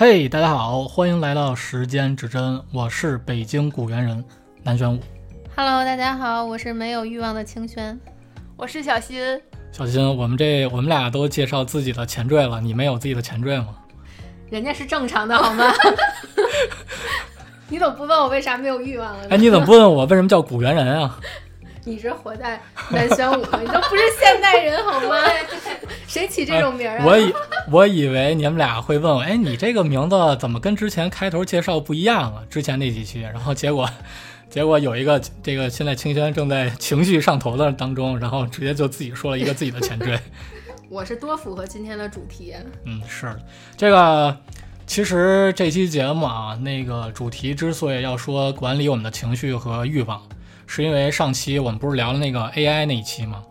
嘿大家好，欢迎来到时间指针，我是北京古猿人南玄武。Hello，大家好，我是没有欲望的清轩。我是小新，小新，我们这我们俩都介绍自己的前缀了，你没有自己的前缀吗？人家是正常的好吗？你怎么不问我为啥没有欲望了呢？哎，你怎么不问我为什么叫古猿人啊？你是活在南玄武，你都不是现代人好吗？谁起这种名儿啊？我以我以为你们俩会问我，哎，你这个名字怎么跟之前开头介绍不一样啊？之前那几期，然后结果结果有一个这个现在清轩正在情绪上头的当中，然后直接就自己说了一个自己的前缀。我是多符合今天的主题啊。嗯，是，这个其实这期节目啊，那个主题之所以要说管理我们的情绪和欲望，是因为上期我们不是聊了那个 AI 那一期吗？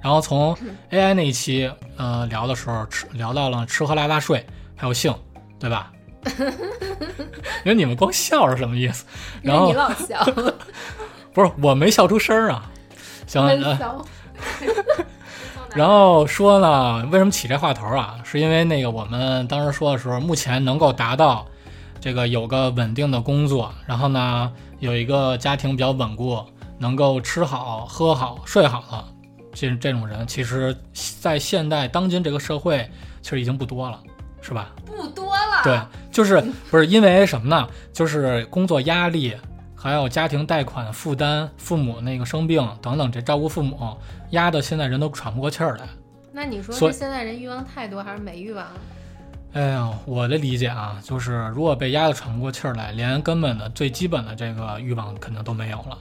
然后从 AI 那一期呃聊的时候，吃聊到了吃喝拉撒睡，还有性，对吧？因为你们光笑是什么意思？然后你老笑，不是我没笑出声儿啊。行。然后说呢，为什么起这话头啊？是因为那个我们当时说的时候，目前能够达到这个有个稳定的工作，然后呢有一个家庭比较稳固，能够吃好、喝好、睡好的这这种人，其实在现代当今这个社会，其实已经不多了，是吧？不多了。对，就是不是因为什么呢？就是工作压力，还有家庭贷款负担，父母那个生病等等，这照顾父母压的现在人都喘不过气儿来。那你说所以是现在人欲望太多，还是没欲望了？哎呀，我的理解啊，就是如果被压得喘不过气儿来，连根本的最基本的这个欲望肯定都没有了。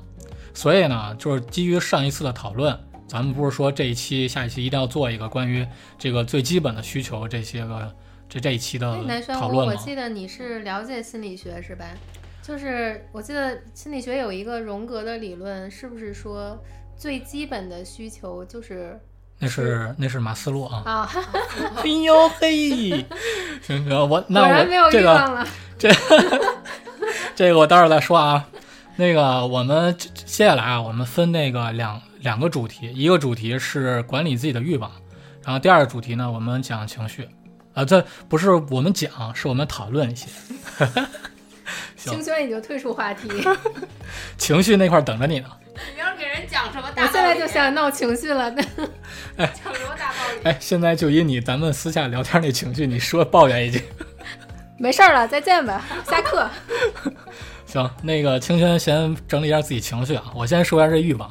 所以呢，就是基于上一次的讨论，咱们不是说这一期、下一期一定要做一个关于这个最基本的需求这些个这这一期的讨论吗？我记得你是了解心理学是吧？就是我记得心理学有一个荣格的理论，是不是说最基本的需求就是那是那是马斯洛啊。啊？哎呦嘿，行行，我果那然没有我这个欲望了。这个我待会儿再说啊。那个我们接接下来啊，我们分那个两两个主题，一个主题是管理自己的欲望，然后第二个主题呢，我们讲情绪。啊，这不是我们讲，是我们讨论一些 行清轩已经退出话题，情绪那块儿等着你呢。你要给人讲什么大道理？我现在就想闹情绪了。讲什么大道理？哎，现在就以你咱们私下聊天那情绪，你说抱怨一句。没事儿了，再见吧，下课。行，那个清轩先整理一下自己情绪啊。我先说一下这欲望，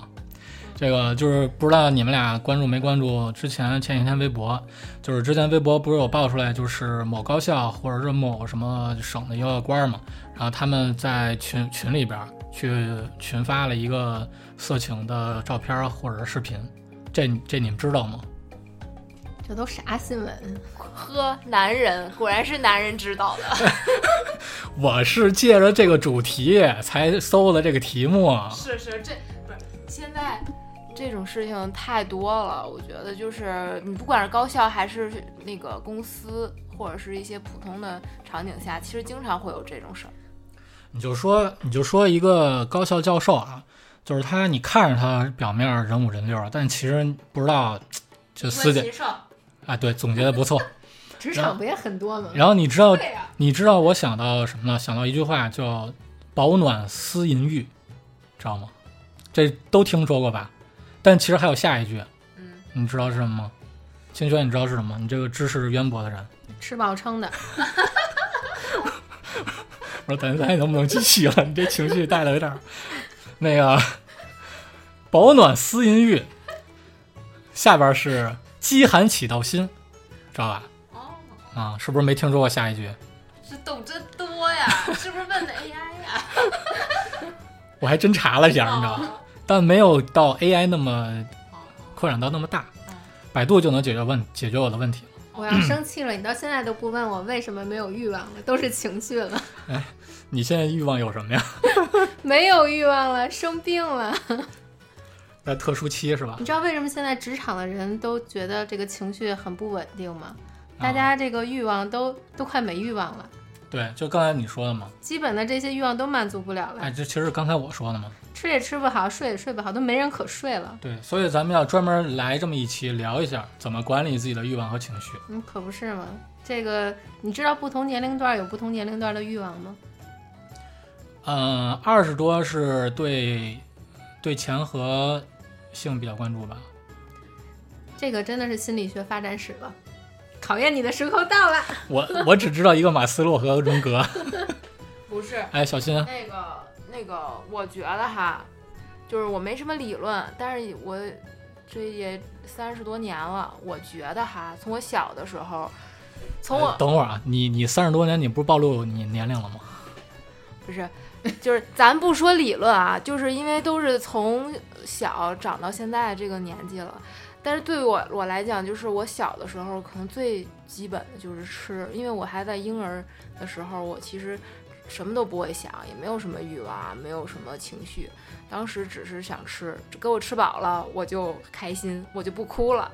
这个就是不知道你们俩关注没关注之前前几天微博，就是之前微博不是有爆出来，就是某高校或者是某什么省的一个官嘛，然后他们在群群里边去群发了一个色情的照片或者视频，这这你们知道吗？这都啥新闻？呵，男人果然是男人知道的。我是借着这个主题才搜的这个题目啊。是是，这不是现在这种事情太多了。我觉得就是你不管是高校还是那个公司，或者是一些普通的场景下，其实经常会有这种事儿。你就说，你就说一个高校教授啊，就是他，你看着他表面人五人六啊，但其实不知道，就私底其上，啊，对，总结的不错。职场不也很多吗？然后你知道，你知道我想到什么呢？想到一句话叫“保暖思淫欲”，知道吗？这都听说过吧？但其实还有下一句，嗯，你知道是什么吗？清轩，你知道是什么？你这个知识渊博的人，吃饱撑的。我说咱咱能不能继续了？你这情绪带的有点儿那个保暖思淫欲，下边是饥寒起盗心，知道吧？哦，啊，是不是没听说过下一句？这懂真多呀，是不是问的 AI 呀？我还真查了一下，你知道吗？但没有到 AI 那么扩展到那么大，百度就能解决问解决我的问题了。我要生气了，你到现在都不问我为什么没有欲望了，都是情绪了，哎你现在欲望有什么呀？没有欲望了，生病了。在特殊期是吧你？知道为什么现在职场的人都觉得这个情绪很不稳定吗？啊大家这个欲望都都快没欲望了。对，就刚才你说的嘛，基本的这些欲望都满足不了了，哎，这其实是刚才我说的嘛。吃也吃不好，睡也睡不好，都没人可睡了。对，所以咱们要专门来这么一期聊一下怎么管理自己的欲望和情绪。嗯，可不是嘛。这个你知道不同年龄段有不同年龄段的欲望吗？嗯，二十多是对对钱和性比较关注吧。这个真的是心理学发展史了，考验你的时候到了。我我只知道一个马斯洛和荣格。不是哎，小新，那个那个，我觉得哈，就是我没什么理论，但是我这也三十多年了，我觉得哈，从我小的时候，从我哎等会儿啊，你你三十多年，你不是暴露你年龄了吗？不是，就是咱不说理论啊，就是因为都是从小长到现在这个年纪了。但是对我我来讲，就是我小的时候可能最基本的就是吃，因为我还在婴儿的时候，我其实什么都不会想，也没有什么欲望，没有什么情绪，当时只是想吃，给我吃饱了我就开心，我就不哭了。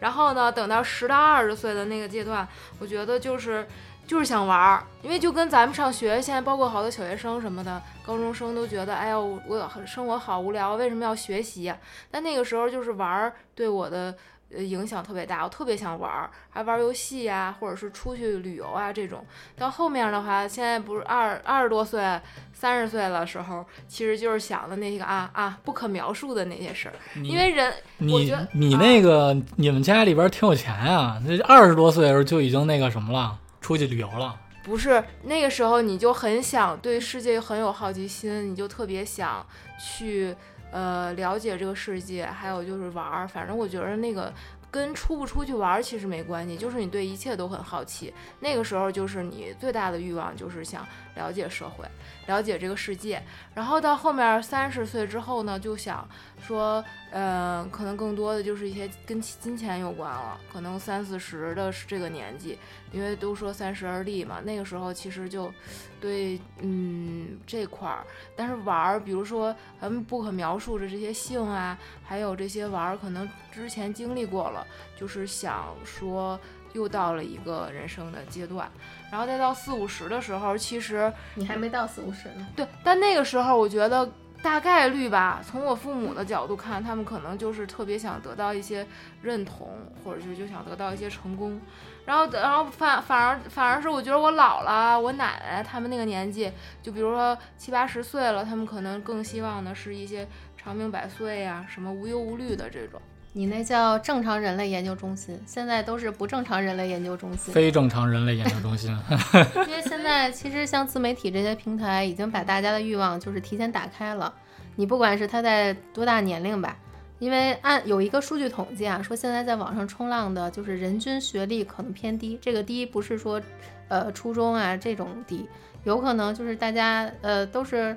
然后呢，等到十到二十岁的那个阶段，我觉得就是就是想玩儿，因为就跟咱们上学，现在包括好多小学生什么的，高中生都觉得，哎呦，我我生活好无聊，为什么要学习呀？但那个时候就是玩儿对我的呃影响特别大，我特别想玩儿，还玩儿游戏呀，或者是出去旅游啊这种。到后面的话，现在不是二二十多岁、三十岁的时候，其实就是想的那个啊啊不可描述的那些事儿，因为人我你觉得你啊那个、你们家里边挺有钱啊，那二十多岁的时候就已经那个什么了，出去旅游了。不是那个时候，你就很想对世界很有好奇心，你就特别想去呃了解这个世界，还有就是玩儿。反正我觉得那个跟出不出去玩儿其实没关系，就是你对一切都很好奇。那个时候就是你最大的欲望就是想了解社会，了解这个世界。然后到后面三十岁之后呢，就想说，呃，可能更多的就是一些跟金钱有关了。可能三四十的这个年纪，因为都说三十而立嘛，那个时候其实就对，嗯，这块儿，但是玩儿，比如说咱们不可描述的这些性啊，还有这些玩儿，可能之前经历过了，就是想说又到了一个人生的阶段，然后再到四五十的时候，其实你还没到四五十呢。对，但那个时候我觉得大概率吧，从我父母的角度看，他们可能就是特别想得到一些认同，或者是就想得到一些成功。然后，然后反反而反而是我觉得我老了、我奶奶他们那个年纪，就比如说七八十岁了，他们可能更希望的是一些长命百岁呀、什么无忧无虑的这种。你那叫正常人类研究中心，现在都是不正常人类研究中心。非正常人类研究中心，因为现在其实像自媒体这些平台，已经把大家的欲望就是提前打开了。你不管是他在多大年龄吧，因为按有一个数据统计啊，说现在在网上冲浪的，就是人均学历可能偏低。这个低不是说，呃，初中啊这种低，有可能就是大家呃都是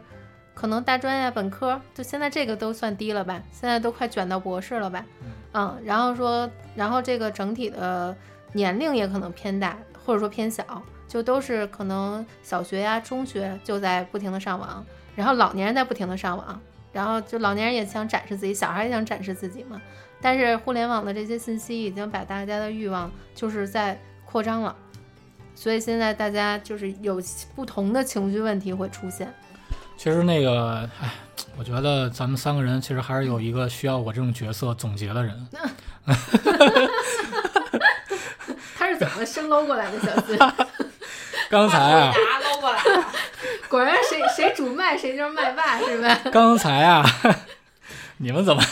可能大专呀、本科，就现在这个都算低了吧？现在都快卷到博士了吧？嗯，然后说，然后这个整体的年龄也可能偏大，或者说偏小，就都是可能小学呀、中学就在不停的上网，然后老年人在不停的上网，然后就老年人也想展示自己，小孩也想展示自己嘛。但是互联网的这些信息已经把大家的欲望就是在扩张了，所以现在大家就是有不同的情绪问题会出现。其实那个，哎，我觉得咱们三个人其实还是有一个需要我这种角色总结的人。他是怎么生搂过来的，小新？刚才啊，拿搂过来了。果然谁谁主麦谁就是麦霸，是吧？刚才啊，你们怎么？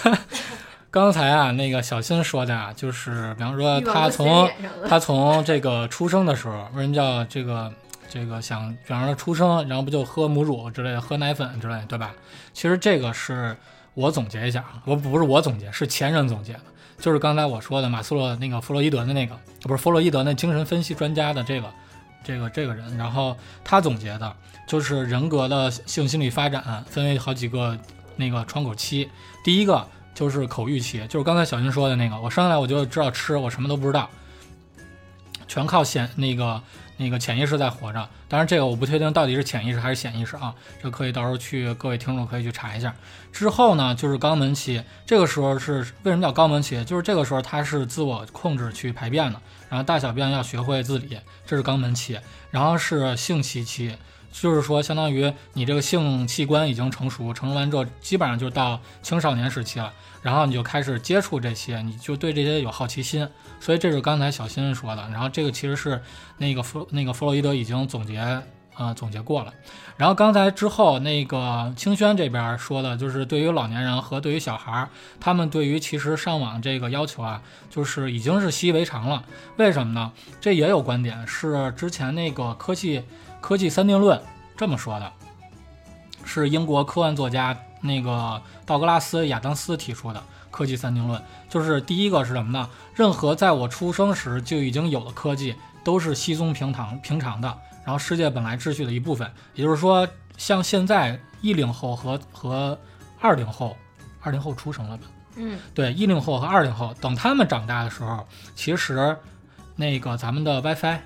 刚才啊，那个小新说的啊，就是比方说他从他从这个出生的时候，为什么叫这个这个想，比方说出生，然后不就喝母乳之类的，喝奶粉之类的，对吧？其实这个是我总结一下啊，我不是我总结，是前人总结的，就是刚才我说的马斯洛那个弗洛伊德的那个，不是弗洛伊德那精神分析专家的这个这个这个人，然后他总结的就是人格的性心理发展分为好几个那个窗口期，第一个。就是口欲期，就是刚才小新说的那个，我生下来我就知道吃，我什么都不知道，全靠显那个那个潜意识在活着。当然，这个我不确定到底是潜意识还是显意识啊，这可以到时候去各位听众可以去查一下。之后呢，就是肛门期，这个时候是为什么叫肛门期？就是这个时候它是自我控制去排便的，然后大小便要学会自理，这是肛门期。然后是性期期，就是说相当于你这个性器官已经成熟，成熟完之后基本上就到青少年时期了。然后你就开始接触这些，你就对这些有好奇心，所以这是刚才小新说的。然后这个其实是那个弗那个弗洛伊德已经总结呃总结过了。然后刚才之后那个清轩这边说的就是对于老年人和对于小孩儿，他们对于其实上网这个要求啊，就是已经是习以为常了。为什么呢？这也有观点是之前那个科技科技三定论这么说的，是英国科幻作家。那个道格拉斯·亚当斯提出的科技三定论，就是第一个是什么呢？任何在我出生时就已经有的科技，都是稀松平常平常的，然后世界本来秩序的一部分。也就是说，像现在一零后和和二零后，二零后出生了吧？嗯，对，一零后和二零后，等他们长大的时候，其实那个咱们的 WiFi。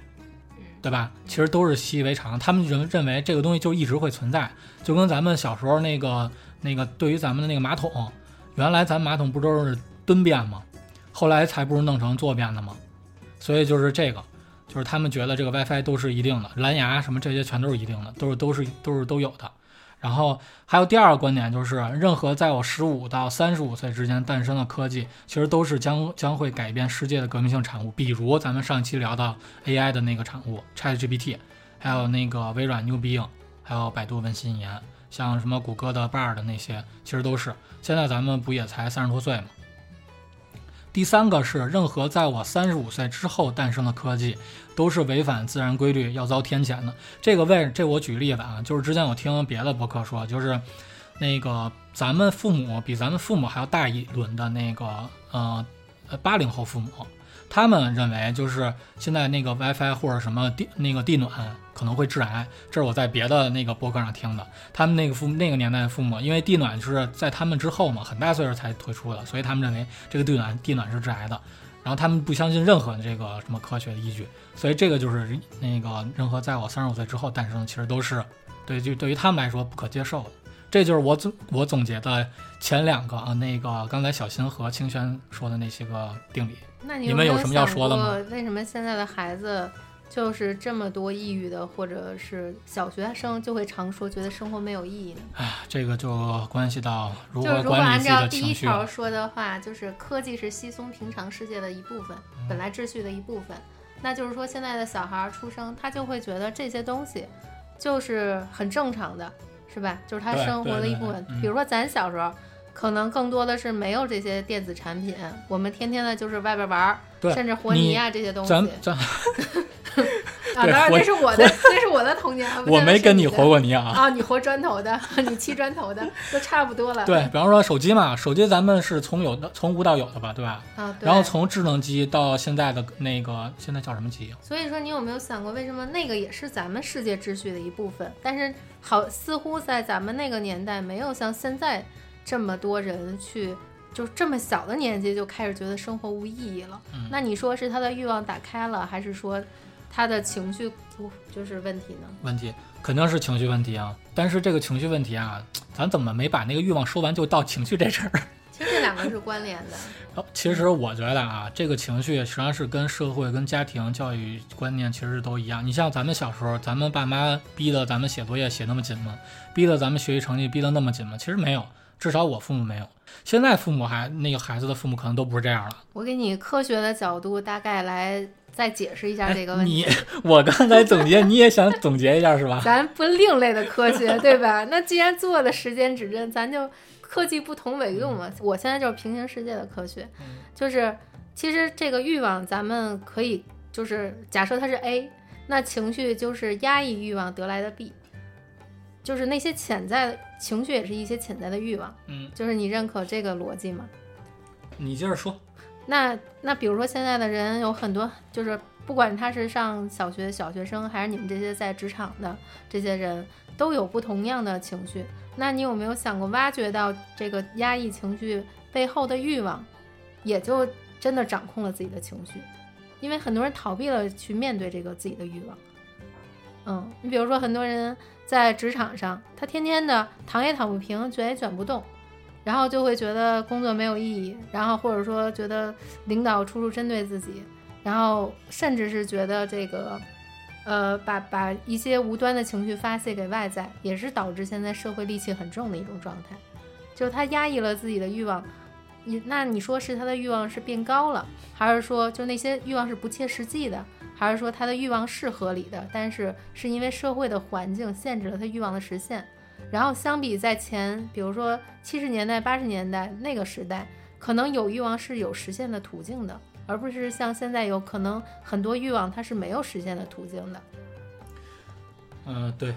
对吧？其实都是习以为常，他们认认为这个东西就一直会存在，就跟咱们小时候那个那个对于咱们的那个马桶，原来咱马桶不都是蹲便吗？后来才不是弄成坐便的吗？所以就是这个，就是他们觉得这个 WiFi 都是一定的，蓝牙什么这些全都是一定的，都是都是都是都有的。然后还有第二个观点，就是任何在我十五到三十五岁之间诞生的科技，其实都是将将会改变世界的革命性产物。比如咱们上期聊到 AI 的那个产物 ChatGPT，还有那个微软 New Bing，还有百度文心一言，像什么谷歌的 Bard 那些，其实都是。现在咱们不也才三十多岁吗？第三个是，任何在我三十五岁之后诞生的科技，都是违反自然规律，要遭天谴的。这个为这我举例子啊，就是之前我听别的博客说，就是那个咱们父母比咱们父母还要大一轮的那个呃呃八零后父母。他们认为，就是现在那个 WiFi 或者什么地那个地暖可能会致癌，这是我在别的那个博客上听的。他们那个父那个年代的父母，因为地暖就是在他们之后嘛，很大岁数才推出的，所以他们认为这个地暖地暖是致癌的。然后他们不相信任何这个什么科学的依据，所以这个就是那个任何在我三十五岁之后诞生，其实都是对就对于他们来说不可接受的。这就是我总我总结的前两个啊，那个刚才小新和清轩说的那些个定理。那你们有什么要说的吗？为什么现在的孩子就是这么多抑郁的，或者是小学生就会常说觉得生活没有意义呢？哎，这个就关系到如何管理自己的情绪。第一条说的话就是科技是稀松平常世界的一部分，本来秩序的一部分。那就是说现在的小孩出生，他就会觉得这些东西就是很正常的，是吧？就是他生活的一部分。比如说咱小时候。可能更多的是没有这些电子产品，我们天天的就是外边玩儿，甚至和泥啊这些东西。咱咱 啊，当然这是我的，这是我的童年。我没跟你和过泥啊。啊，你和砖头的，你砌砖头的，都差不多了。对比方说手机嘛，手机咱们是从有的从无到有的吧，对吧？啊，然后从智能机到现在的那个，现在叫什么机？所以说，你有没有想过，为什么那个也是咱们世界秩序的一部分？但是好，似乎在咱们那个年代，没有像现在。这么多人去，就这么小的年纪就开始觉得生活无意义了。那你说是他的欲望打开了，还是说他的情绪不就是问题呢？问题肯定是情绪问题啊！但是这个情绪问题啊，咱怎么没把那个欲望说完就到情绪这事儿？其实这两个是关联的。哦，其实我觉得啊，这个情绪实际上是跟社会、跟家庭教育观念其实都一样。你像咱们小时候，咱们爸妈逼得咱们写作业写那么紧吗？逼得咱们学习成绩逼得那么紧吗？其实没有。至少我父母没有，现在父母还那个孩子的父母可能都不是这样了。我给你科学的角度大概来再解释一下这个问题。你 我刚才总结，你也想总结一下是吧？咱不另类的科学对吧？那既然做的时间指针，咱就科技不同为用嘛。我现在就是平行世界的科学，就是其实这个欲望咱们可以就是假设它是 A，那情绪就是压抑欲望得来的 B。就是那些潜在的情绪，也是一些潜在的欲望。嗯，就是你认可这个逻辑吗？你接着说。那那比如说现在的人有很多，就是不管他是上小学小学生，还是你们这些在职场的这些人，都有不同样的情绪。那你有没有想过挖掘到这个压抑情绪背后的欲望，也就真的掌控了自己的情绪？因为很多人逃避了去面对这个自己的欲望。嗯，你比如说很多人在职场上，他天天的躺也躺不平，卷也卷不动，然后就会觉得工作没有意义，然后或者说觉得领导处处针对自己，然后甚至是觉得这个，呃，把把一些无端的情绪发泄给外在，也是导致现在社会戾气很重的一种状态，就他压抑了自己的欲望。你那你说是他的欲望是变高了，还是说就那些欲望是不切实际的，还是说他的欲望是合理的，但是是因为社会的环境限制了他欲望的实现？然后相比在前，比如说七十年代、八十年代那个时代，可能有欲望是有实现的途径的，而不是像现在有可能很多欲望它是没有实现的途径的。嗯、对，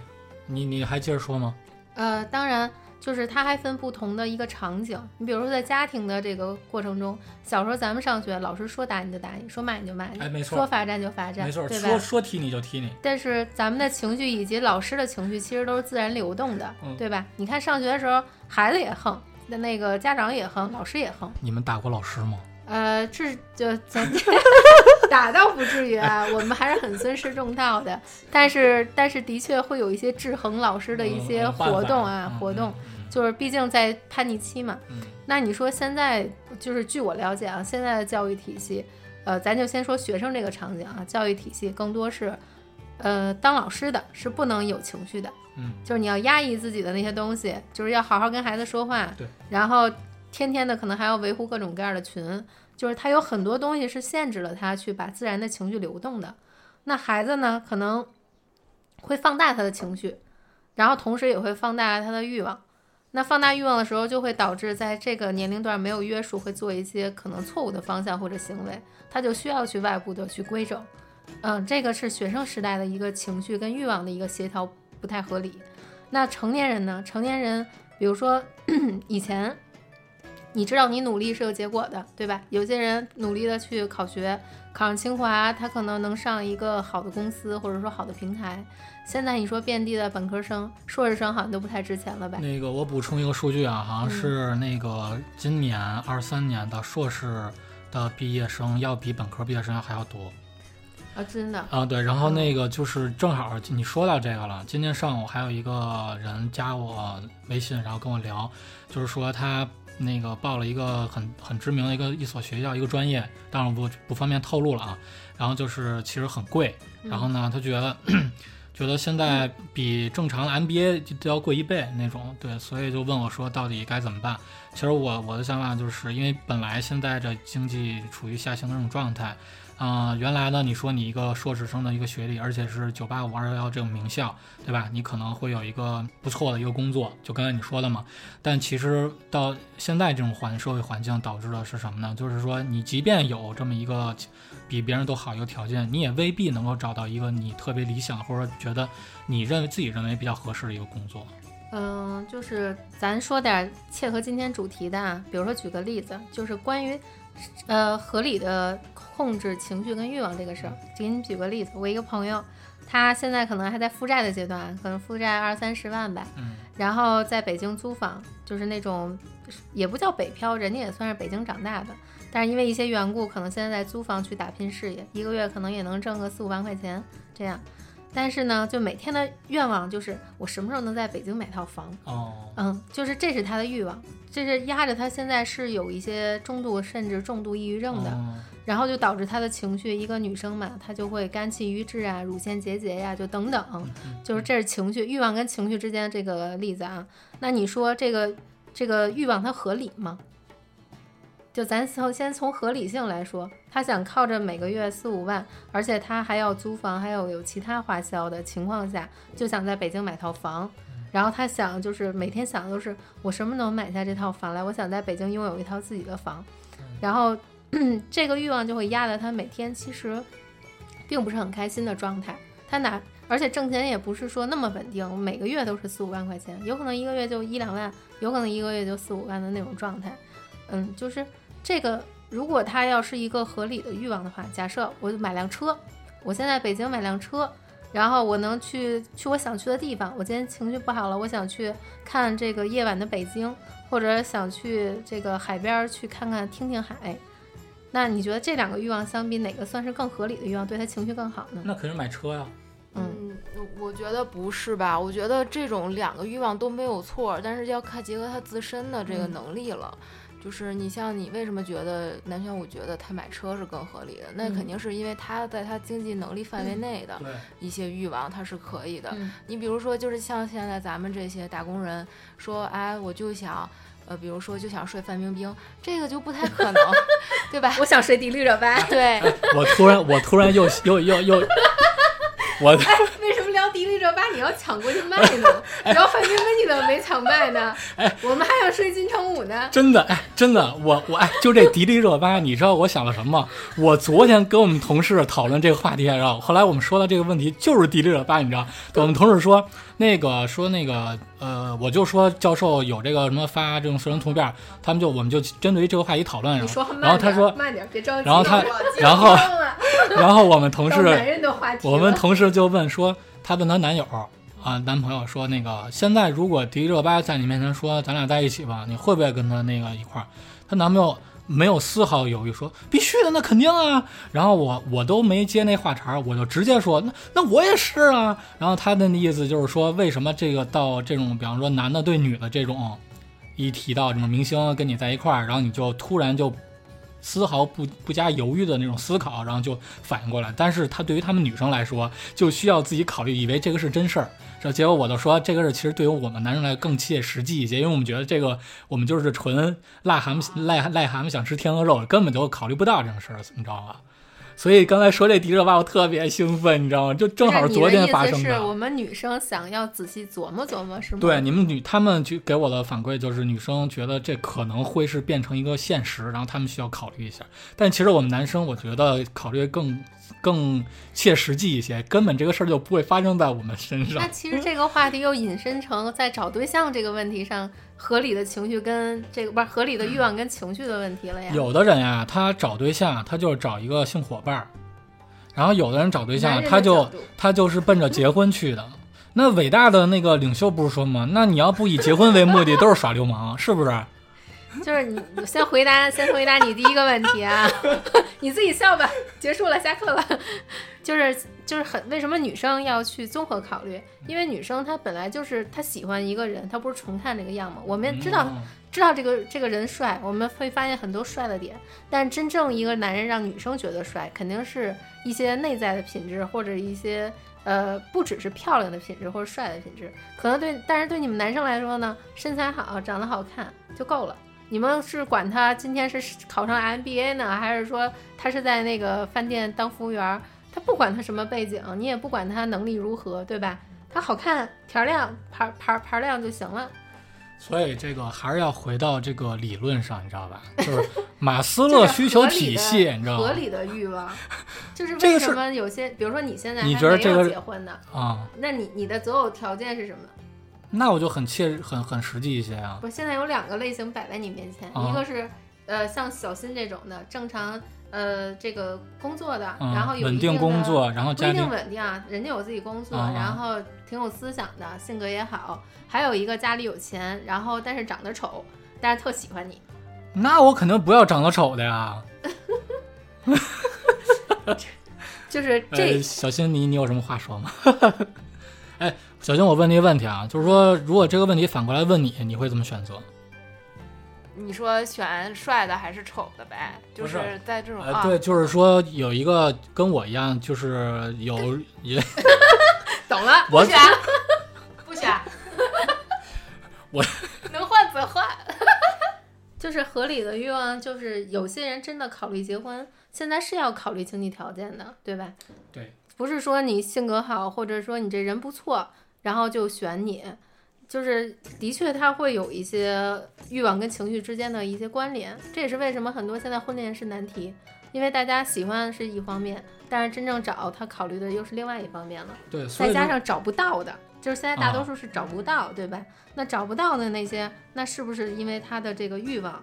你你还接着说吗？呃，当然，就是它还分不同的一个场景。你比如说，在家庭的这个过程中，小时候咱们上学，老师说打你就打你，说骂你就骂你，哎没错说罚站就罚站，没错，对吧说？说踢你就踢你，但是咱们的情绪以及老师的情绪其实都是自然流动的，嗯对吧？你看上学的时候，孩子也横，那那个家长也横，老师也横。你们打过老师吗？呃，这就咱 打倒不至于啊，我们还是很尊师重道的。但是，但是的确会有一些制衡老师的一些嗯活动啊，活动，，嗯就是毕竟在叛逆期嘛。嗯那你说现在就是据我了解啊，现在的教育体系，呃，咱就先说学生这个场景啊，教育体系更多是，呃，当老师的是不能有情绪的，嗯，就是你要压抑自己的那些东西，就是要好好跟孩子说话，对，然后天天的可能还要维护各种各样的群，就是他有很多东西是限制了他去把自然的情绪流动的。那孩子呢，可能会放大他的情绪，然后同时也会放大他的欲望。那放大欲望的时候，就会导致在这个年龄段没有约束，会做一些可能错误的方向或者行为，他就需要去外部的去规整。嗯，这个是学生时代的一个情绪跟欲望的一个协调不太合理。那成年人呢？成年人，比如说 以前，你知道你努力是有结果的，对吧？有些人努力的去考学，考上清华，他可能能上一个好的公司，或者说好的平台。现在你说遍地的本科生、硕士生好像都不太值钱了吧？那个我补充一个数据啊，好像嗯是那个今年二三年的硕士的毕业生要比本科毕业生还要多啊，真的，啊。对，然后那个就是正好你说到这个了，今天上午还有一个人加我微信，然后跟我聊，就是说他那个报了一个很很知名的一个一所学校一个专业，当然不不方便透露了啊。然后就是其实很贵，嗯然后呢，他觉得 觉得现在比正常的 MBA 都要贵一倍那种，对，所以就问我说到底该怎么办。其实我我的想法就是因为本来现在这经济处于下行的这种状态，啊、原来呢你说你一个硕士生的一个学历，而且是九八五二幺幺这种名校，对吧？你可能会有一个不错的一个工作，就刚才你说的嘛。但其实到现在这种环社会环境导致的是什么呢？就是说你即便有这么一个比别人都好一个条件，你也未必能够找到一个你特别理想或者觉得你认为自己认为比较合适的一个工作。嗯，就是咱说点切合今天主题的啊，比如说举个例子，就是关于呃合理的控制情绪跟欲望这个事儿。给你举个例子，我一个朋友，他现在可能还在负债的阶段，可能负债二三十万吧，嗯然后在北京租房，就是那种也不叫北漂，人家也算是北京长大的，但是因为一些缘故，可能现在在租房去打拼事业，一个月可能也能挣个四五万块钱这样。但是呢，就每天的愿望就是我什么时候能在北京买套房？哦，嗯，就是这是他的欲望，这是压着他现在是有一些中度甚至重度抑郁症的，哦然后就导致他的情绪，一个女生嘛，她就会肝气郁滞啊、乳腺结节呀、就等等，就是这是情绪、欲望跟情绪之间的这个例子啊。那你说这个这个欲望它合理吗？就咱从先从合理性来说，他想靠着每个月四五万，而且他还要租房，还有有其他花销的情况下，就想在北京买套房。然后他想，就是每天想的都是我什么能买下这套房来？我想在北京拥有一套自己的房。然后 这个欲望就会压得他每天其实并不是很开心的状态。他哪而且挣钱也不是说那么稳定，每个月都是四五万块钱，有可能一个月就一两万，有可能一个月就四五万的那种状态。嗯，就是这个，如果他要是一个合理的欲望的话，假设我买辆车，我现在北京买辆车，然后我能去去我想去的地方。我今天情绪不好了，我想去看这个夜晚的北京，或者想去这个海边儿去看看听听海。那你觉得这两个欲望相比，哪个算是更合理的欲望，对他情绪更好呢？那肯定买车呀。嗯，我我觉得不是吧？我觉得这种两个欲望都没有错，但是要看结合他自身的这个嗯能力了。就是你像你为什么觉得南玄武觉得他买车是更合理的？那嗯肯定是因为他在他经济能力范围内的，一些欲望，他是可以的。嗯你比如说，就是像现在咱们这些打工人说，哎，我就想，呃，比如说就想睡范冰冰，这个就不太可能，对吧？我想睡迪丽热巴。对，我突然我突然又又又又，我迪丽热巴你要抢过去卖呢？然后范冰冰你怎么没抢卖呢？哎，我们还想睡金城武呢。真的哎，真的我我哎，就这迪丽热巴，你知道我想了什么吗？我昨天跟我们同事讨论这个话题，然后后来我们说到这个问题就是迪丽热巴，你知道，我们同事说那个说那个呃，我就说教授有这个什么发这种色情图片，他们就我们就针对于这个话题讨论，然后他说，慢点，别着急。然后他然后然后我们同事我们同事就问说，她问她男友啊，男朋友说那个现在如果迪丽热巴在你面前说咱俩在一起吧，你会不会跟她那个一块儿？她男朋友没有丝毫犹豫说必须的，那肯定啊。然后我我都没接那话茬，我就直接说那那我也是啊。然后他的意思就是说，为什么这个到这种比方说男的对女的这种，一提到什么明星跟你在一块儿，然后你就突然就丝毫不不加犹豫的那种思考，然后就反应过来。但是他对于他们女生来说，就需要自己考虑，以为这个是真事儿。这结果我就说，这个是其实对于我们男生来更切实际一些，因为我们觉得这个我们就是纯癞蛤蟆癞癞蛤蟆想吃天鹅肉，根本就考虑不到这种事儿，怎么着啊？所以刚才说这迪丽热巴，我特别兴奋，你知道吗？就正好是昨天发生就是的我们女生想要仔细琢磨琢磨，是吗？对，你们女，他们去给我的反馈就是，女生觉得这可能会是变成一个现实，然后他们需要考虑一下。但其实我们男生，我觉得考虑更更切实际一些，根本这个事儿就不会发生在我们身上那。其实这个话题又引申成在找对象这个问题上，合理的情绪跟这个不是合理的欲望跟情绪的问题了呀。有的人呀，他找对象，他就是找一个性伙伴儿，然后有的人找对象，他就他就是奔着结婚去的。那伟大的那个领袖不是说吗？那你要不以结婚为目的，都是耍流氓，是不是？就是你你先回答，先回答你第一个问题啊，你自己笑吧，结束了，下课了。就是就是很为什么女生要去综合考虑？因为女生她本来就是她喜欢一个人，她不是纯看这个样貌。我们知道、嗯知道这个这个人帅，我们会发现很多帅的点，但真正一个男人让女生觉得帅，肯定是一些内在的品质或者一些。呃，不只是漂亮的品质或者帅的品质，可能对，但是对你们男生来说呢，身材好、长得好看就够了。你们是管他今天是考上 MBA 呢，还是说他是在那个饭店当服务员？他不管他什么背景，你也不管他能力如何，对吧？他好看、条亮、牌牌牌亮就行了。所以这个还是要回到这个理论上，你知道吧？就是 马斯洛需求体系，你知道吗？合理的欲望，就是为什么有些，比如说你现在你还没有觉得这个结婚呢，啊、那你你的择偶条件是什么？那我就很切很很实际一些啊。不，现在有两个类型摆在你面前，啊一个是呃像小新这种的正常呃这个工作的，嗯然后有稳定工作，然后不一定家庭稳定啊，人家有自己工作，啊然后挺有思想的，性格也好。还有一个家里有钱，然后但是长得丑，但是特喜欢你。那我肯定不要长得丑的呀。就是这、呃，小新，你你有什么话说吗？哎，小新，我问你一个问题啊，就是说，如果这个问题反过来问你，你会怎么选择？你说选帅的还是丑的呗？就是在这种呃，啊，对，就是说有一个跟我一样，就是有也 懂了，我不选，不选。我能换则换。就是合理的欲望，就是有些人真的考虑结婚，现在是要考虑经济条件的，对吧？对，不是说你性格好，或者说你这人不错，然后就选你。就是的确，他会有一些欲望跟情绪之间的一些关联，这也是为什么很多现在婚恋是难题，因为大家喜欢是一方面，但是真正找他考虑的又是另外一方面了。对，再加上找不到的，就是现在大多啊数是找不到，对吧？那找不到的那些，那是不是因为他的这个欲望，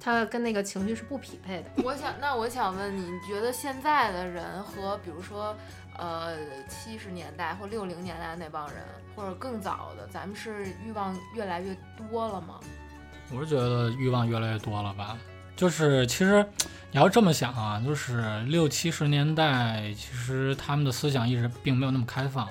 他跟那个情绪是不匹配的？我想，那我想问你，你觉得现在的人和比如说，呃，七十年代或六零年代那帮人，或者更早的，咱们是欲望越来越多了吗？我是觉得欲望越来越多了吧。就是其实你要这么想啊，就是六七十年代，其实他们的思想意识并没有那么开放，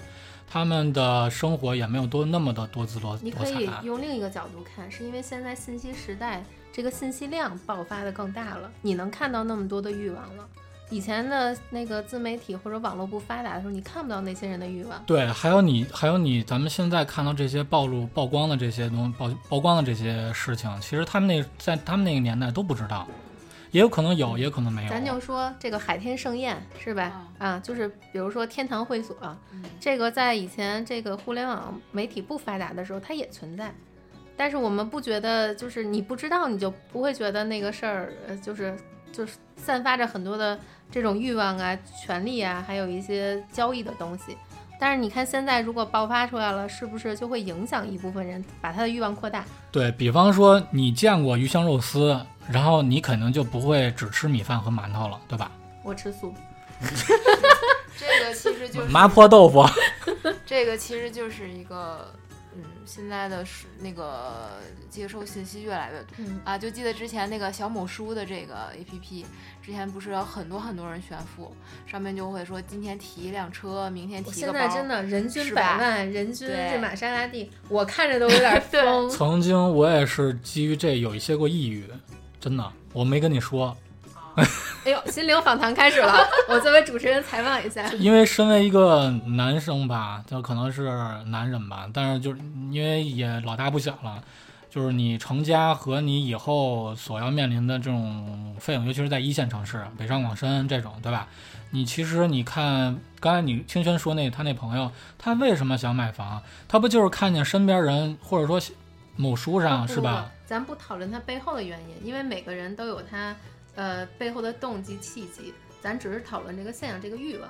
他们的生活也没有多那么的多姿多彩你。可以用另一个角度看，是因为现在信息时代这个信息量爆发的更大了，你能看到那么多的欲望了。以前的那个自媒体或者网络不发达的时候，你看不到那些人的欲望。对，还有你，还有你，咱们现在看到这些暴露、曝光的这些东曝曝光的这些事情，其实他们那在他们那个年代都不知道，也有可能有，也有可能没有。咱就说这个海天盛宴是吧？啊，就是比如说天堂会所，这个在以前这个互联网媒体不发达的时候，它也存在。但是我们不觉得，就是你不知道，你就不会觉得那个事儿，呃，就是就是散发着很多的这种欲望啊、权利啊，还有一些交易的东西。但是你看现在如果爆发出来了，是不是就会影响一部分人，把他的欲望扩大？对比方说，你见过鱼香肉丝，然后你可能就不会只吃米饭和馒头了，对吧？我吃素。这个其实就是麻婆豆腐。这个其实就是一个，嗯，现在的是那个接收信息越来越多、嗯啊。就记得之前那个小某书的这个 APP，之前不是有很多很多人炫富，上面就会说今天提一辆车，明天提一个包。现在真的人均百万，人均对这玛莎拉蒂，我看着都有点 对疯。曾经我也是基于这有一些过抑郁，真的，我没跟你说，哎呦，心灵访谈开始了，我作为主持人采访一下。因为身为一个男生吧，就可能是男人吧，但是就是因为也老大不小了，就是你成家和你以后所要面临的这种费用，尤其是在一线城市，北上广深这种，对吧？你其实你看，刚才你清轩说那他那朋友，他为什么想买房？他不就是看见身边人，或者说某书上不是吧？？咱不讨论他背后的原因，因为每个人都有他呃背后的动机、契机，咱只是讨论这个现象、这个欲望。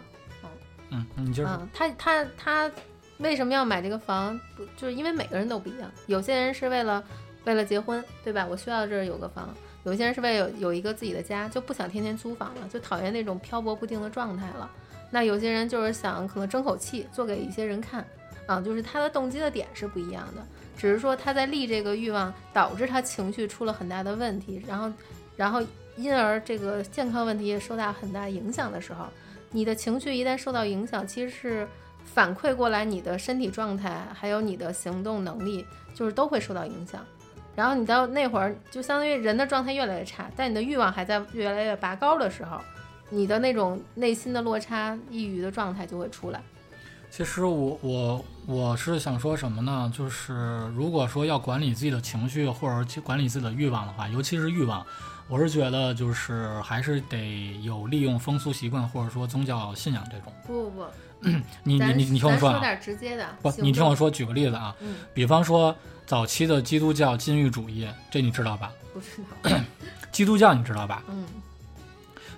嗯嗯，你就是、嗯，他他他为什么要买这个房？不就是因为每个人都不一样，有些人是为了为了结婚，对吧？我需要这儿有个房。有些人是为了有有一个自己的家，就不想天天租房了，就讨厌那种漂泊不定的状态了。那有些人就是想可能争口气，做给一些人看，啊，就是他的动机的点是不一样的，只是说他在立这个欲望，导致他情绪出了很大的问题，然后，然后因而这个健康问题也受到很大影响的时候，你的情绪一旦受到影响，其实是反馈过来你的身体状态，还有你的行动能力，就是都会受到影响。然后你到那会儿，就相当于人的状态越来越差，但你的欲望还在越来越拔高的时候，你的那种内心的落差、抑郁的状态就会出来。其实我我我是想说什么呢？就是如果说要管理自己的情绪，或者管理自己的欲望的话，尤其是欲望，我是觉得就是还是得有利用风俗习惯或者说宗教信仰这种。不不不，你你你你听我说啊，说点直接的。不，你听我，说，举个例子啊，嗯，比方说早期的基督教禁欲主义，这你知道吧？不知道，基督教你知道吧？嗯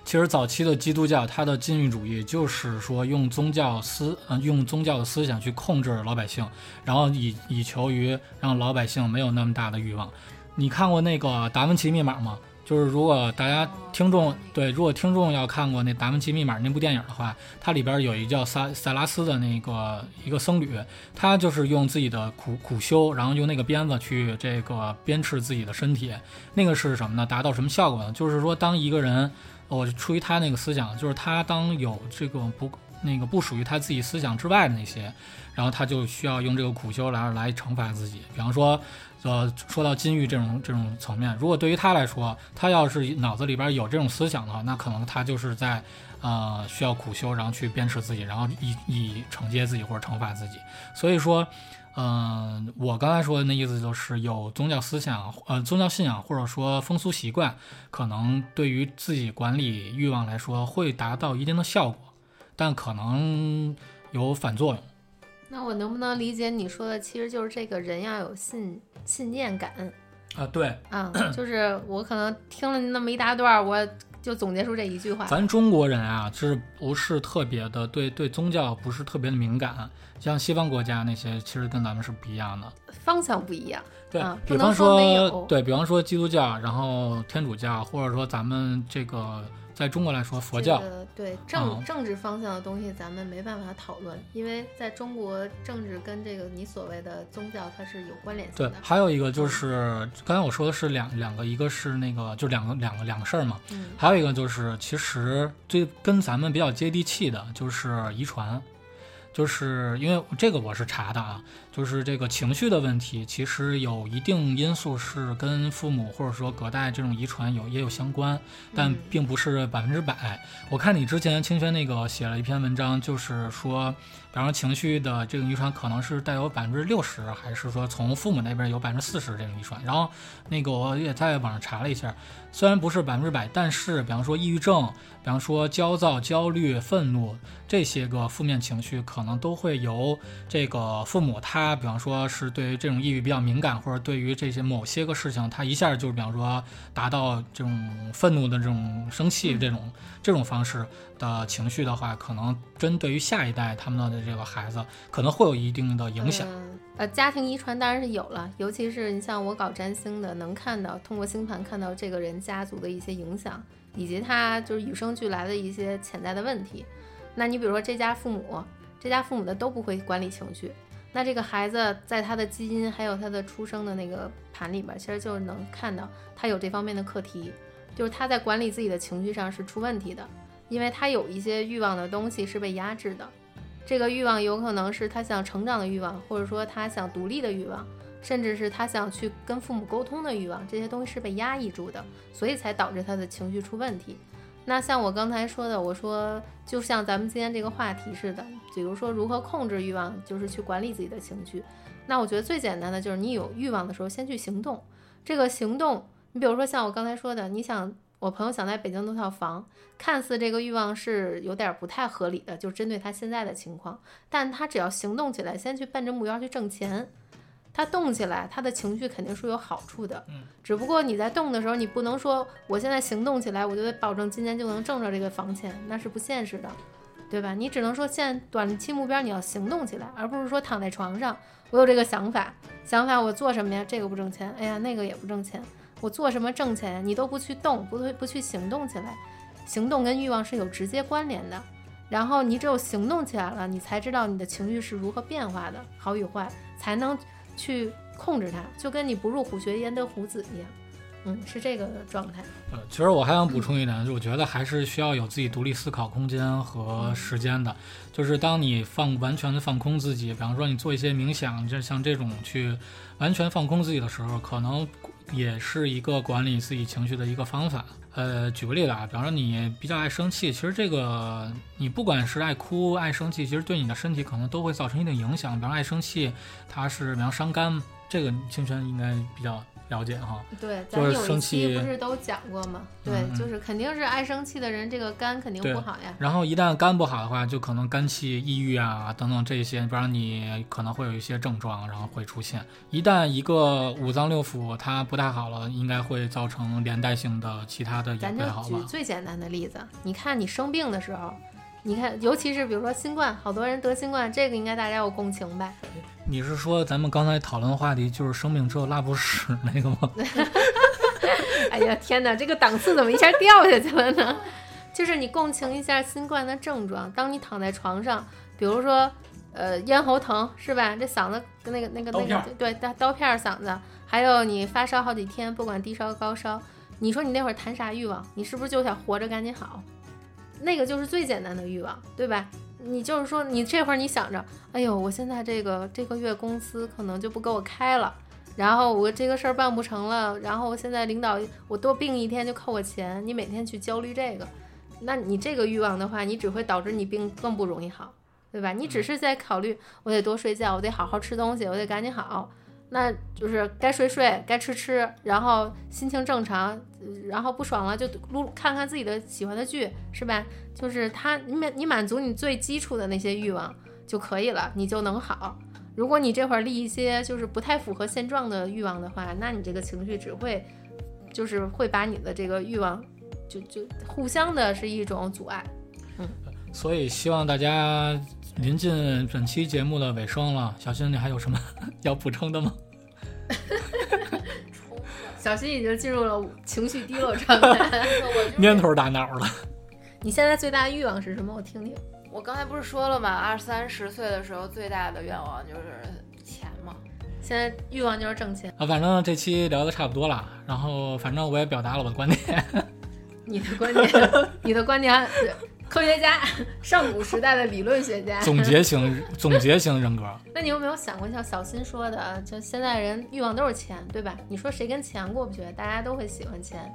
其实早期的基督教，它的禁欲主义就是说用宗教思，呃，用宗教的思想去控制老百姓，然后以以求于让老百姓没有那么大的欲望。你看过那个《达芬奇密码》吗？就是如果大家听众对，如果听众要看过那《达芬奇密码》那部电影的话，它里边有一叫塞塞拉斯的那个一个僧侣，他就是用自己的苦苦修，然后用那个鞭子去这个鞭笞自己的身体。那个是什么呢？达到什么效果呢？就是说，当一个人，我、出于他那个思想，就是他当有这个不那个不属于他自己思想之外的那些，然后他就需要用这个苦修来来惩罚自己。比方说，呃，说到禁欲这种这种层面，如果对于他来说，他要是脑子里边有这种思想的话，那可能他就是在呃需要苦修，然后去鞭笞自己，然后以以惩戒自己或者惩罚自己。所以说。嗯，我刚才说的那意思就是有宗教思想，呃，宗教信仰或者说风俗习惯，可能对于自己管理欲望来说会达到一定的效果，但可能有反作用。那我能不能理解你说的，其实就是这个人要有信信念感啊，对，啊？就是我可能听了那么一大段儿，我就总结出这一句话。咱中国人啊，是不是特别的对对宗教不是特别的敏感？像西方国家那些，其实跟咱们是不一样的。方向不一样。对，啊比方说对比方说基督教，然后天主教，或者说咱们这个在中国来说，佛教这个对政、嗯政治方向的东西，咱们没办法讨论，因为在中国政治跟这个你所谓的宗教它是有关联性对的。，还有一个就是刚才我说的是两两个，一个是那个就两个两个两个事儿嘛，嗯还有一个就是其实最跟咱们比较接地气的就是遗传。就是因为这个我是查的啊，就是这个情绪的问题，其实有一定因素是跟父母或者说隔代这种遗传有也有相关，但嗯并不是百分之百。我看你之前清轩那个写了一篇文章，就是说，比方说情绪的这个遗传可能是带有百分之六十，还是说从父母那边有百分之四十这种遗传。然后那个我也在网上查了一下，虽然不是百分之百，但是比方说抑郁症，比方说焦躁、焦虑、愤怒这些个负面情绪，可能都会由这个父母他，他比方说是对于这种抑郁比较敏感，或者对于这些某些个事情，他一下就是比方说达到这种愤怒的这种生气这种这种方式的情绪的话，可能针对于下一代他们的这个孩子，可能会有一定的影响。呃，家庭遗传当然是有了，尤其是你像我搞占星的，能看到通过星盘看到这个人家族的一些影响，以及他就是与生俱来的一些潜在的问题。那你比如说这家父母，这家父母的都不会管理情绪，那这个孩子在他的基因还有他的出生的那个盘里边，其实就能看到他有这方面的课题，就是他在管理自己的情绪上是出问题的，因为他有一些欲望的东西是被压制的。这个欲望有可能是他想成长的欲望，或者说他想独立的欲望，甚至是他想去跟父母沟通的欲望，这些东西是被压抑住的，所以才导致他的情绪出问题。那像我刚才说的，我说就像咱们今天这个话题似的，比如说如何控制欲望，就是去管理自己的情绪。那我觉得最简单的就是你有欲望的时候，先去行动。这个行动，你比如说像我刚才说的，你想我朋友想在北京弄套房，看似这个欲望是有点不太合理的，就针对他现在的情况，但他只要行动起来，先去奔着目标去挣钱，他动起来，他的情绪肯定是有好处的。嗯，只不过你在动的时候，你不能说我现在行动起来，我就得保证今年就能挣着这个房钱，那是不现实的，对吧？你只能说现在短期目标你要行动起来，而不是说躺在床上，我有这个想法，想法我做什么呀？这个不挣钱，哎呀那个也不挣钱。我做什么挣钱，你都不去动，不会不去行动起来，行动跟欲望是有直接关联的。然后你只有行动起来了，你才知道你的情绪是如何变化的，好与坏，才能去控制它，就跟你不入虎穴焉得虎子一样。嗯，是这个状态。呃，其实我还想补充一点，就是我觉得还是需要有自己独立思考空间嗯和时间的。就是当你放完全的放空自己，比方说你做一些冥想，就像这种去完全放空自己的时候，可能也是一个管理自己情绪的一个方法。呃，举个例子啊，比方说你比较爱生气，其实这个你不管是爱哭、爱生气，其实对你的身体可能都会造成一定影响。比方爱生气，它是比方伤肝，这个清泉应该比较了解哈。对，咱有一期气不是都讲过吗？对，就是肯定是爱生气的人，这个肝肯定不好呀。然后一旦肝不好的话，就可能肝气、抑郁啊等等这些，不然你可能会有一些症状，然后会出现。一旦一个五脏六腑它不太好了，应该会造成连带性的其他的也咱就不太好吧？举最简单的例子，你看你生病的时候，你看，尤其是比如说新冠，好多人得新冠，这个应该大家有共情吧？你是说咱们刚才讨论的话题就是生病之后拉不屎那个吗？哎呀，天哪，这个档次怎么一下掉下去了呢？就是你共情一下新冠的症状，当你躺在床上，比如说，呃，咽喉疼是吧？这嗓子跟那个那个那个对刀刀片儿嗓子，还有你发烧好几天，不管低烧高烧，你说你那会儿谈啥欲望？你是不是就想活着赶紧好？那个就是最简单的欲望，对吧？你就是说，你这会儿你想着，哎呦，我现在这个这个月工资可能就不给我开了，然后我这个事儿办不成了，然后我现在领导我多病一天就扣我钱，你每天去焦虑这个，那你这个欲望的话，你只会导致你病更不容易好，对吧？你只是在考虑我得多睡觉，我得好好吃东西，我得赶紧好，那就是该睡睡，该吃吃，然后心情正常，然后不爽了就撸看看自己的喜欢的剧，是吧？就是他你满你满足你最基础的那些欲望就可以了，你就能好。如果你这会儿立一些就是不太符合现状的欲望的话，那你这个情绪只会就是会把你的这个欲望就就互相的是一种阻碍。嗯所以希望大家临近本期节目的尾声了，小新你还有什么 要补充的吗？小新已经进入了情绪低落状态。蔫头大脑了。你现在最大的欲望是什么？我听听。我刚才不是说了吗？二三十岁的时候最大的愿望就是钱嘛。现在欲望就是挣钱。啊，反正这期聊的差不多了，然后反正我也表达了我的观点。你的观点，你的观点，科学家，上古时代的理论学家。总结型 总结型人格，那你有没有想过，像小新说的，就现在人欲望都是钱，对吧？你说谁跟钱过不去？大家都会喜欢钱。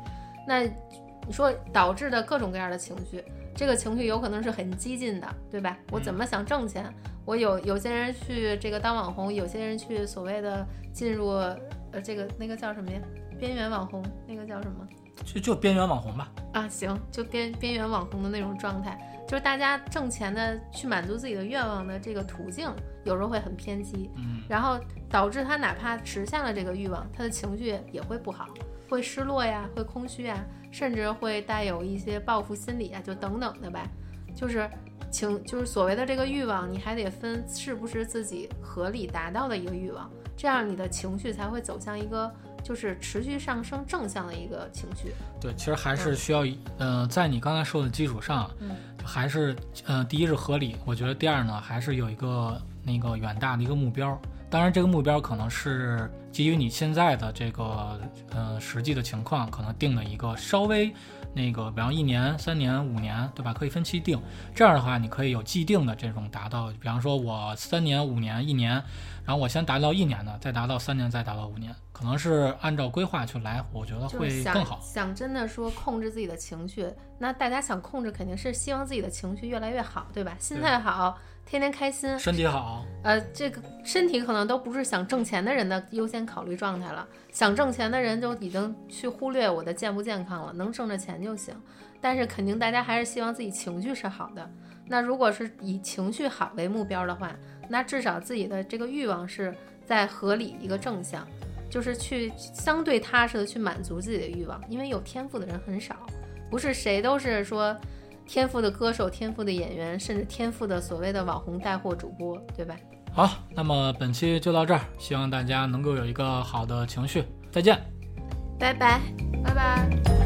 那你说导致的各种各样的情绪，这个情绪有可能是很激进的，对吧？我怎么想挣钱？我有有些人去这个当网红，有些人去所谓的进入呃这个那个叫什么呀？边缘网红，那个叫什么？就就边缘网红吧。啊，行，就边边缘网红的那种状态，就是大家挣钱的去满足自己的愿望的这个途径，有时候会很偏激，嗯，然后导致他哪怕实现了这个欲望，他的情绪也会不好，会失落呀，会空虚啊，甚至会带有一些报复心理啊，就等等的吧。就是情，就是所谓的这个欲望，你还得分是不是自己合理达到的一个欲望，这样你的情绪才会走向一个就是持续上升正向的一个情绪。对，其实还是需要，呃，在你刚才说的基础上，嗯，还是，呃，第一是合理，我觉得第二呢，还是有一个那个远大的一个目标。当然，这个目标可能是基于你现在的这个，呃，实际的情况，可能定的一个稍微那个，比方一年、三年、五年，对吧？可以分期定。这样的话，你可以有既定的这种达到，比方说我三年、五年、一年，然后我先达到一年的，再达到三年，再达到五年，可能是按照规划去来，我觉得会更想好。想真的说控制自己的情绪，那大家想控制肯定是希望自己的情绪越来越好，对吧？心态好，天天开心，身体好，呃，这个身体可能都不是想挣钱的人的优先考虑状态了。想挣钱的人就已经去忽略我的健不健康了，能挣着钱就行。但是肯定大家还是希望自己情绪是好的。那如果是以情绪好为目标的话，那至少自己的这个欲望是在合理一个正向，就是去相对踏实的去满足自己的欲望。因为有天赋的人很少，不是谁都是说天赋的歌手、天赋的演员，甚至天赋的所谓的网红带货主播，对吧？好，那么本期就到这儿，希望大家能够有一个好的情绪，再见。拜拜。拜拜。